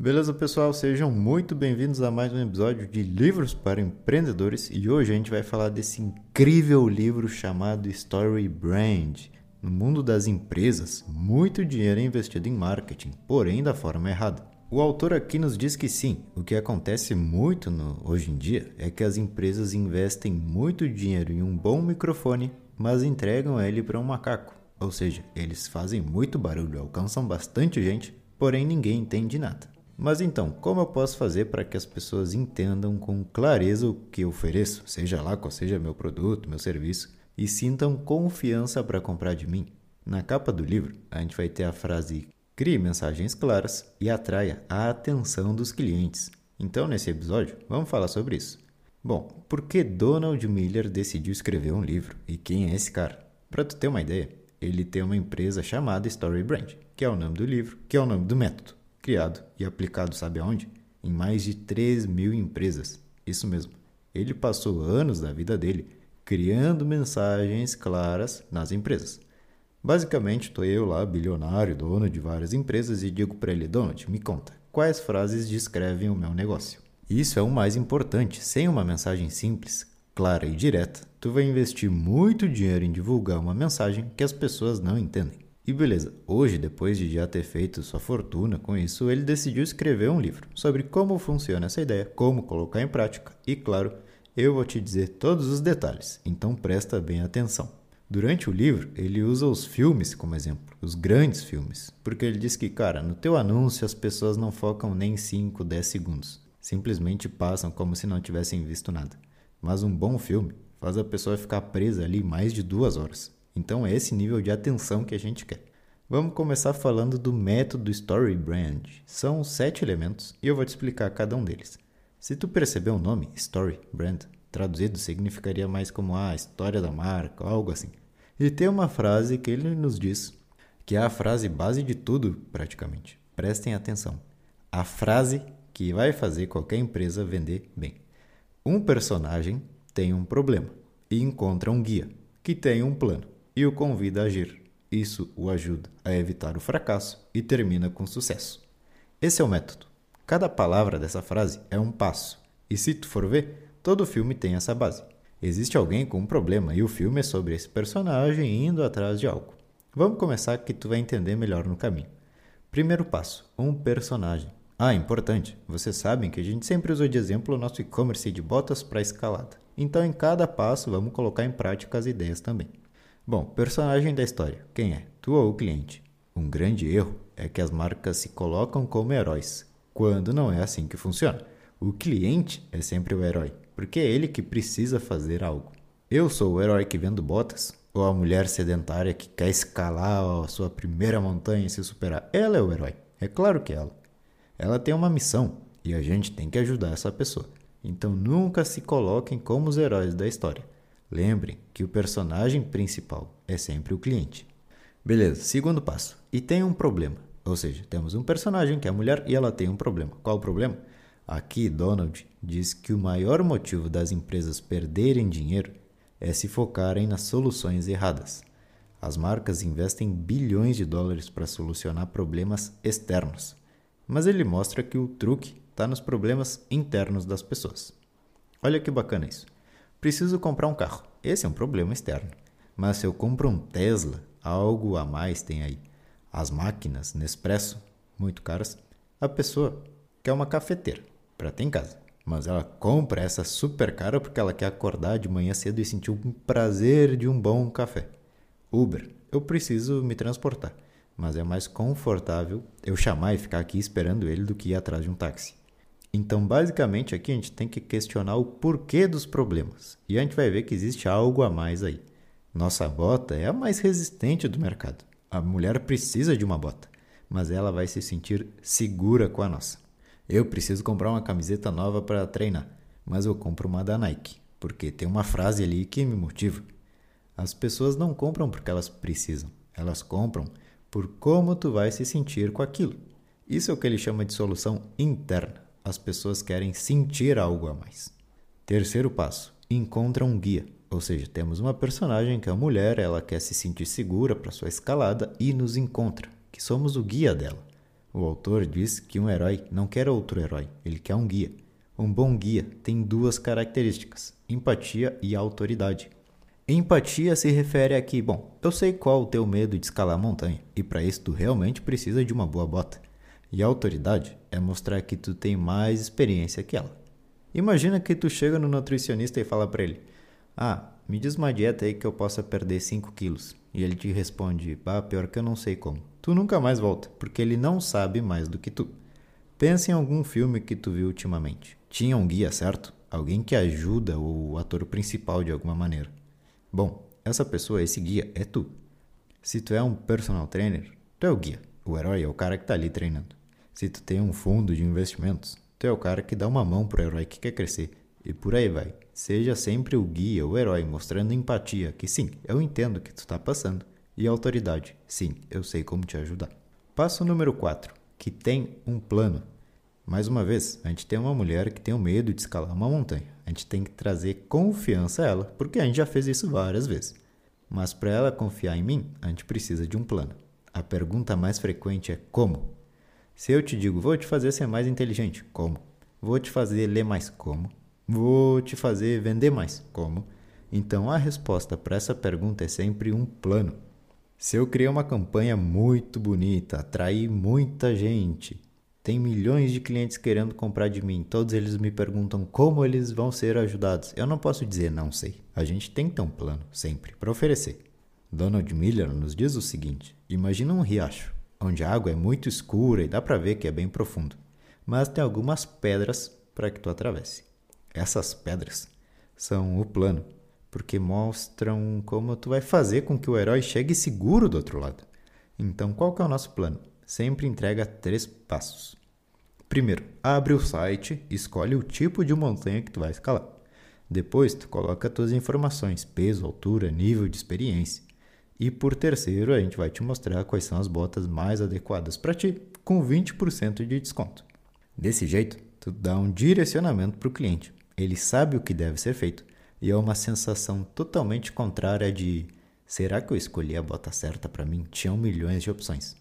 Beleza, pessoal? Sejam muito bem-vindos a mais um episódio de Livros para Empreendedores e hoje a gente vai falar desse incrível livro chamado Story Brand. No mundo das empresas, muito dinheiro é investido em marketing, porém da forma errada. O autor aqui nos diz que sim, o que acontece muito no, hoje em dia é que as empresas investem muito dinheiro em um bom microfone, mas entregam ele para um macaco. Ou seja, eles fazem muito barulho, alcançam bastante gente, porém ninguém entende nada. Mas então, como eu posso fazer para que as pessoas entendam com clareza o que eu ofereço, seja lá qual seja meu produto, meu serviço, e sintam confiança para comprar de mim? Na capa do livro, a gente vai ter a frase Crie mensagens claras e atraia a atenção dos clientes. Então, nesse episódio, vamos falar sobre isso. Bom, por que Donald Miller decidiu escrever um livro e quem é esse cara? Para tu ter uma ideia, ele tem uma empresa chamada Story Brand, que é o nome do livro, que é o nome do método criado e aplicado sabe aonde? Em mais de 3 mil empresas. Isso mesmo. Ele passou anos da vida dele criando mensagens claras nas empresas. Basicamente, estou eu lá, bilionário, dono de várias empresas, e digo para ele: Donald, me conta, quais frases descrevem o meu negócio? Isso é o mais importante. Sem uma mensagem simples, clara e direta, tu vai investir muito dinheiro em divulgar uma mensagem que as pessoas não entendem. E beleza, hoje, depois de já ter feito sua fortuna com isso, ele decidiu escrever um livro sobre como funciona essa ideia, como colocar em prática e, claro, eu vou te dizer todos os detalhes, então presta bem atenção. Durante o livro, ele usa os filmes como exemplo, os grandes filmes, porque ele diz que, cara, no teu anúncio as pessoas não focam nem 5, 10 segundos, simplesmente passam como se não tivessem visto nada. Mas um bom filme faz a pessoa ficar presa ali mais de duas horas. Então é esse nível de atenção que a gente quer. Vamos começar falando do método Story Brand. São sete elementos e eu vou te explicar cada um deles. Se tu perceber o nome Story Brand, traduzido significaria mais como a história da marca, algo assim. E tem uma frase que ele nos diz, que é a frase base de tudo, praticamente. Prestem atenção. A frase que vai fazer qualquer empresa vender bem. Um personagem tem um problema e encontra um guia que tem um plano e o convida a agir. Isso o ajuda a evitar o fracasso e termina com sucesso. Esse é o método. Cada palavra dessa frase é um passo. E se tu for ver, todo filme tem essa base. Existe alguém com um problema e o filme é sobre esse personagem indo atrás de algo. Vamos começar que tu vai entender melhor no caminho. Primeiro passo: um personagem. Ah, importante, vocês sabem que a gente sempre usou de exemplo o nosso e-commerce de botas para escalada. Então, em cada passo, vamos colocar em prática as ideias também. Bom, personagem da história. Quem é? Tu ou o cliente? Um grande erro é que as marcas se colocam como heróis, quando não é assim que funciona. O cliente é sempre o herói, porque é ele que precisa fazer algo. Eu sou o herói que vendo botas, ou a mulher sedentária que quer escalar a sua primeira montanha e se superar. Ela é o herói. É claro que ela. Ela tem uma missão e a gente tem que ajudar essa pessoa. Então nunca se coloquem como os heróis da história. Lembrem que o personagem principal é sempre o cliente. Beleza, segundo passo. E tem um problema. Ou seja, temos um personagem que é a mulher e ela tem um problema. Qual o problema? Aqui, Donald diz que o maior motivo das empresas perderem dinheiro é se focarem nas soluções erradas. As marcas investem bilhões de dólares para solucionar problemas externos, mas ele mostra que o truque está nos problemas internos das pessoas. Olha que bacana isso. Preciso comprar um carro. Esse é um problema externo. Mas se eu compro um Tesla, algo a mais tem aí. As máquinas Nespresso, muito caras. A pessoa quer uma cafeteira para ter em casa. Mas ela compra essa super cara porque ela quer acordar de manhã cedo e sentir o prazer de um bom café. Uber, eu preciso me transportar, mas é mais confortável eu chamar e ficar aqui esperando ele do que ir atrás de um táxi. Então, basicamente, aqui a gente tem que questionar o porquê dos problemas. E a gente vai ver que existe algo a mais aí. Nossa bota é a mais resistente do mercado. A mulher precisa de uma bota, mas ela vai se sentir segura com a nossa. Eu preciso comprar uma camiseta nova para treinar, mas eu compro uma da Nike, porque tem uma frase ali que me motiva. As pessoas não compram porque elas precisam, elas compram por como tu vai se sentir com aquilo. Isso é o que ele chama de solução interna as pessoas querem sentir algo a mais. Terceiro passo: encontra um guia. Ou seja, temos uma personagem que é a mulher, ela quer se sentir segura para sua escalada e nos encontra, que somos o guia dela. O autor diz que um herói não quer outro herói, ele quer um guia. Um bom guia tem duas características: empatia e autoridade. Empatia se refere a que, bom, eu sei qual o teu medo de escalar a montanha, e para isso tu realmente precisa de uma boa bota. E autoridade é mostrar que tu tem mais experiência que ela. Imagina que tu chega no nutricionista e fala para ele: "Ah, me diz uma dieta aí que eu possa perder 5 quilos." E ele te responde: "Bah, pior que eu não sei como." tu nunca mais volta, porque ele não sabe mais do que tu. Pensa em algum filme que tu viu ultimamente. Tinha um guia, certo? Alguém que ajuda o ator principal de alguma maneira. Bom, essa pessoa, esse guia, é tu. Se tu é um personal trainer, tu é o guia. O herói é o cara que está ali treinando. Se tu tem um fundo de investimentos, tu é o cara que dá uma mão pro herói que quer crescer. E por aí vai. Seja sempre o guia, o herói, mostrando empatia, que sim, eu entendo o que tu está passando. E autoridade. Sim, eu sei como te ajudar. Passo número 4. Que tem um plano. Mais uma vez, a gente tem uma mulher que tem o medo de escalar uma montanha. A gente tem que trazer confiança a ela, porque a gente já fez isso várias vezes. Mas para ela confiar em mim, a gente precisa de um plano. A pergunta mais frequente é como? Se eu te digo, vou te fazer ser mais inteligente, como? Vou te fazer ler mais, como? Vou te fazer vender mais, como? Então a resposta para essa pergunta é sempre um plano. Se eu criei uma campanha muito bonita, atrair muita gente, tem milhões de clientes querendo comprar de mim, todos eles me perguntam como eles vão ser ajudados. Eu não posso dizer não sei. A gente tem ter um plano, sempre, para oferecer. Donald Miller nos diz o seguinte: imagina um riacho, onde a água é muito escura e dá para ver que é bem profundo, mas tem algumas pedras para que tu atravesse. Essas pedras são o plano porque mostram como tu vai fazer com que o herói chegue seguro do outro lado. Então, qual que é o nosso plano? Sempre entrega três passos. Primeiro, abre o site, escolhe o tipo de montanha que tu vai escalar. Depois, tu coloca tuas informações, peso, altura, nível de experiência. E por terceiro, a gente vai te mostrar quais são as botas mais adequadas para ti, com 20% de desconto. Desse jeito, tu dá um direcionamento para o cliente. Ele sabe o que deve ser feito e é uma sensação totalmente contrária de será que eu escolhi a bota certa para mim? Tinham milhões de opções.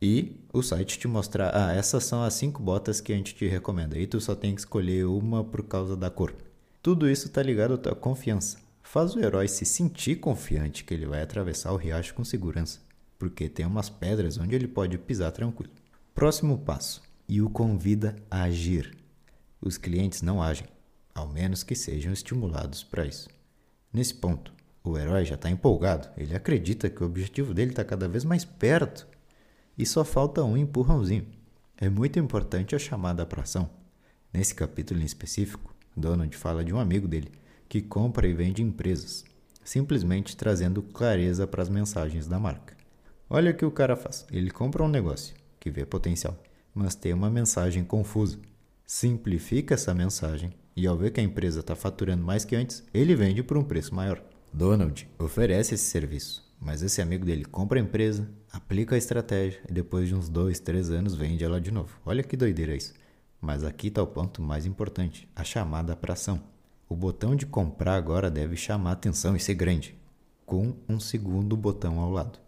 E o site te mostrar, ah, essas são as cinco botas que a gente te recomenda. E tu só tem que escolher uma por causa da cor. Tudo isso está ligado à tua confiança. Faz o herói se sentir confiante que ele vai atravessar o riacho com segurança, porque tem umas pedras onde ele pode pisar tranquilo. Próximo passo: e o convida a agir. Os clientes não agem, ao menos que sejam estimulados para isso. Nesse ponto, o herói já está empolgado, ele acredita que o objetivo dele está cada vez mais perto e só falta um empurrãozinho. É muito importante a chamada para ação. Nesse capítulo em específico, Donald fala de um amigo dele que compra e vende empresas, simplesmente trazendo clareza para as mensagens da marca. Olha o que o cara faz: ele compra um negócio que vê potencial, mas tem uma mensagem confusa. Simplifica essa mensagem e ao ver que a empresa está faturando mais que antes, ele vende por um preço maior. Donald oferece esse serviço, mas esse amigo dele compra a empresa, aplica a estratégia e depois de uns dois, três anos vende ela de novo. Olha que doideira isso. Mas aqui está o ponto mais importante: a chamada para ação. O botão de comprar agora deve chamar atenção e ser grande, com um segundo botão ao lado.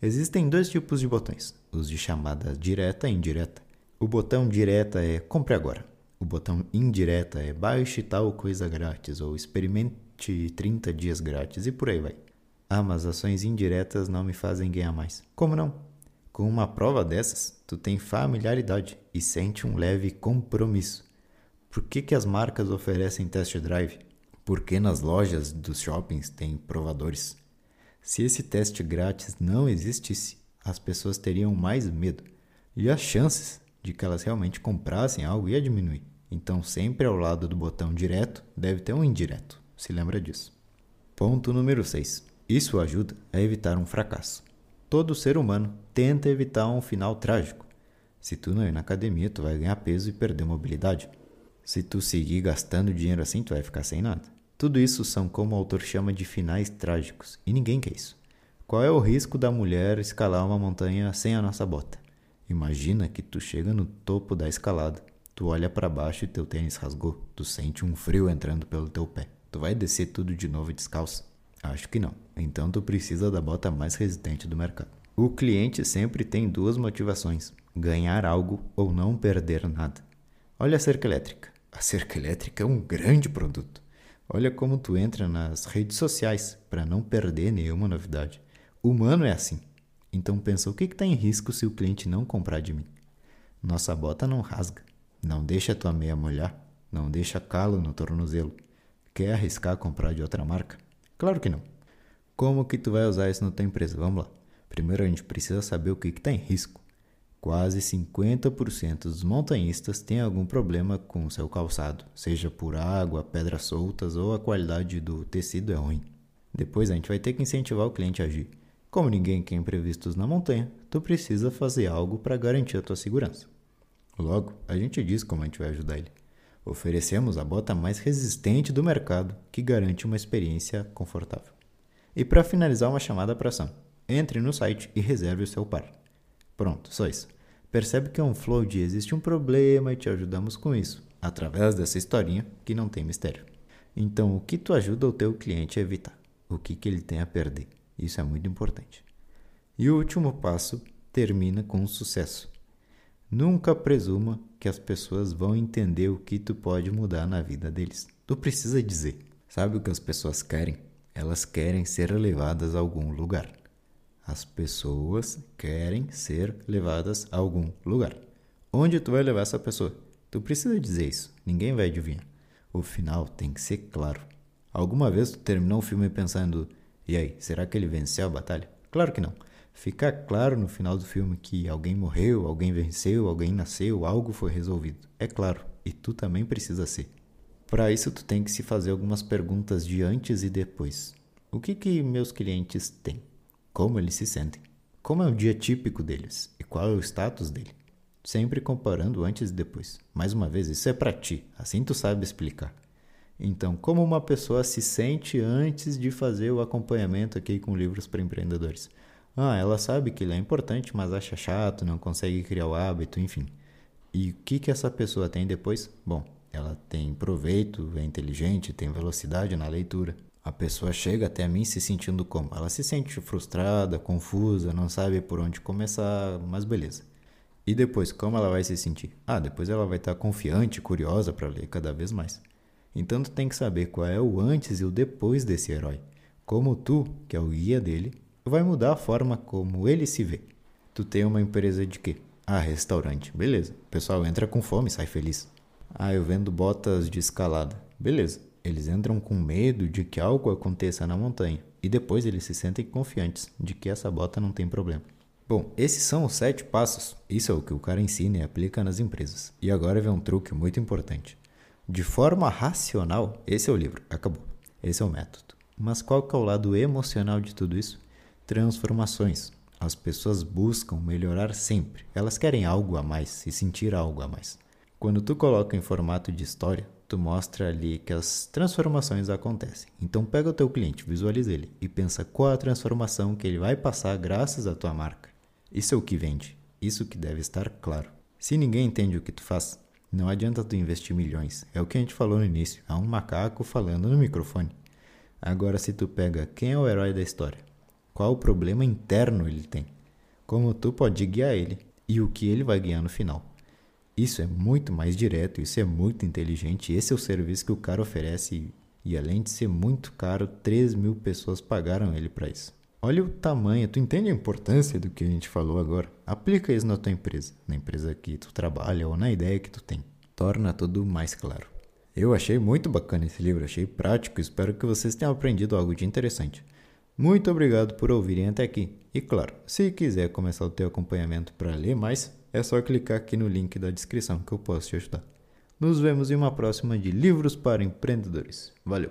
Existem dois tipos de botões: os de chamada direta e indireta. O botão direta é compre agora. O botão indireta é baixe tal coisa grátis ou experimente 30 dias grátis e por aí vai. Ah, mas ações indiretas não me fazem ganhar mais. Como não? Com uma prova dessas, tu tem familiaridade e sente um leve compromisso. Por que, que as marcas oferecem test drive? Porque nas lojas dos shoppings tem provadores. Se esse teste grátis não existisse, as pessoas teriam mais medo e as chances de que elas realmente comprassem algo ia diminuir. Então, sempre ao lado do botão direto deve ter um indireto. Se lembra disso. Ponto número 6. Isso ajuda a evitar um fracasso. Todo ser humano tenta evitar um final trágico. Se tu não ir na academia, tu vai ganhar peso e perder mobilidade. Se tu seguir gastando dinheiro assim, tu vai ficar sem nada. Tudo isso são como o autor chama de finais trágicos, e ninguém quer isso. Qual é o risco da mulher escalar uma montanha sem a nossa bota? Imagina que tu chega no topo da escalada Tu olha para baixo e teu tênis rasgou. Tu sente um frio entrando pelo teu pé. Tu vai descer tudo de novo descalço? Acho que não. Então tu precisa da bota mais resistente do mercado. O cliente sempre tem duas motivações: ganhar algo ou não perder nada. Olha a cerca elétrica. A cerca elétrica é um grande produto. Olha como tu entra nas redes sociais para não perder nenhuma novidade. Humano é assim. Então pensa o que está em risco se o cliente não comprar de mim. Nossa bota não rasga, não deixa tua meia molhar, não deixa calo no tornozelo. Quer arriscar comprar de outra marca? Claro que não. Como que tu vai usar isso na tua empresa? Vamos lá. Primeiro a gente precisa saber o que está em risco. Quase 50% dos montanhistas têm algum problema com o seu calçado, seja por água, pedras soltas ou a qualidade do tecido é ruim. Depois a gente vai ter que incentivar o cliente a agir. Como ninguém quer imprevistos na montanha, tu precisa fazer algo para garantir a tua segurança. Logo, a gente diz como a gente vai ajudar ele. Oferecemos a bota mais resistente do mercado, que garante uma experiência confortável. E para finalizar uma chamada para ação, entre no site e reserve o seu par. Pronto, só isso. Percebe que é um flow de existe um problema e te ajudamos com isso, através dessa historinha que não tem mistério. Então, o que tu ajuda o teu cliente a evitar? O que, que ele tem a perder? Isso é muito importante. E o último passo termina com sucesso. Nunca presuma que as pessoas vão entender o que tu pode mudar na vida deles. Tu precisa dizer. Sabe o que as pessoas querem? Elas querem ser levadas a algum lugar. As pessoas querem ser levadas a algum lugar. Onde tu vai levar essa pessoa? Tu precisa dizer isso. Ninguém vai adivinhar. O final tem que ser claro. Alguma vez tu terminou um filme pensando: e aí, será que ele venceu a batalha? Claro que não. Fica claro no final do filme que alguém morreu, alguém venceu, alguém nasceu, algo foi resolvido. É claro, e tu também precisa ser. Para isso tu tem que se fazer algumas perguntas de antes e depois. O que que meus clientes têm? Como eles se sentem? Como é o dia típico deles? E qual é o status dele? Sempre comparando antes e depois. Mais uma vez, isso é para ti, assim tu sabe explicar. Então, como uma pessoa se sente antes de fazer o acompanhamento aqui com livros para empreendedores? Ah, ela sabe que ele é importante, mas acha chato, não consegue criar o hábito, enfim. E o que, que essa pessoa tem depois? Bom, ela tem proveito, é inteligente, tem velocidade na leitura. A pessoa chega até mim se sentindo como? Ela se sente frustrada, confusa, não sabe por onde começar, mas beleza. E depois, como ela vai se sentir? Ah, depois ela vai estar confiante, curiosa para ler cada vez mais. Então tu tem que saber qual é o antes e o depois desse herói. Como tu, que é o guia dele, vai mudar a forma como ele se vê. Tu tem uma empresa de quê? Ah, restaurante. Beleza. O pessoal entra com fome sai feliz. Ah, eu vendo botas de escalada. Beleza. Eles entram com medo de que algo aconteça na montanha e depois eles se sentem confiantes de que essa bota não tem problema. Bom, esses são os sete passos. Isso é o que o cara ensina e aplica nas empresas. E agora vem um truque muito importante. De forma racional, esse é o livro. Acabou. Esse é o método. Mas qual que é o lado emocional de tudo isso? Transformações. As pessoas buscam melhorar sempre. Elas querem algo a mais e sentir algo a mais. Quando tu coloca em formato de história, tu mostra ali que as transformações acontecem. Então pega o teu cliente, visualiza ele e pensa qual a transformação que ele vai passar graças à tua marca. Isso é o que vende. Isso que deve estar claro. Se ninguém entende o que tu faz, não adianta tu investir milhões. É o que a gente falou no início. Há um macaco falando no microfone. Agora se tu pega quem é o herói da história, qual o problema interno ele tem, como tu pode guiar ele e o que ele vai ganhar no final. Isso é muito mais direto, isso é muito inteligente. Esse é o serviço que o cara oferece e, além de ser muito caro, 3 mil pessoas pagaram ele para isso. Olha o tamanho, tu entende a importância do que a gente falou agora? Aplica isso na tua empresa, na empresa que tu trabalha ou na ideia que tu tem. Torna tudo mais claro. Eu achei muito bacana esse livro, achei prático, espero que vocês tenham aprendido algo de interessante. Muito obrigado por ouvirem até aqui. E claro, se quiser começar o teu acompanhamento para ler mais, é só clicar aqui no link da descrição que eu posso te ajudar. Nos vemos em uma próxima de Livros para Empreendedores. Valeu!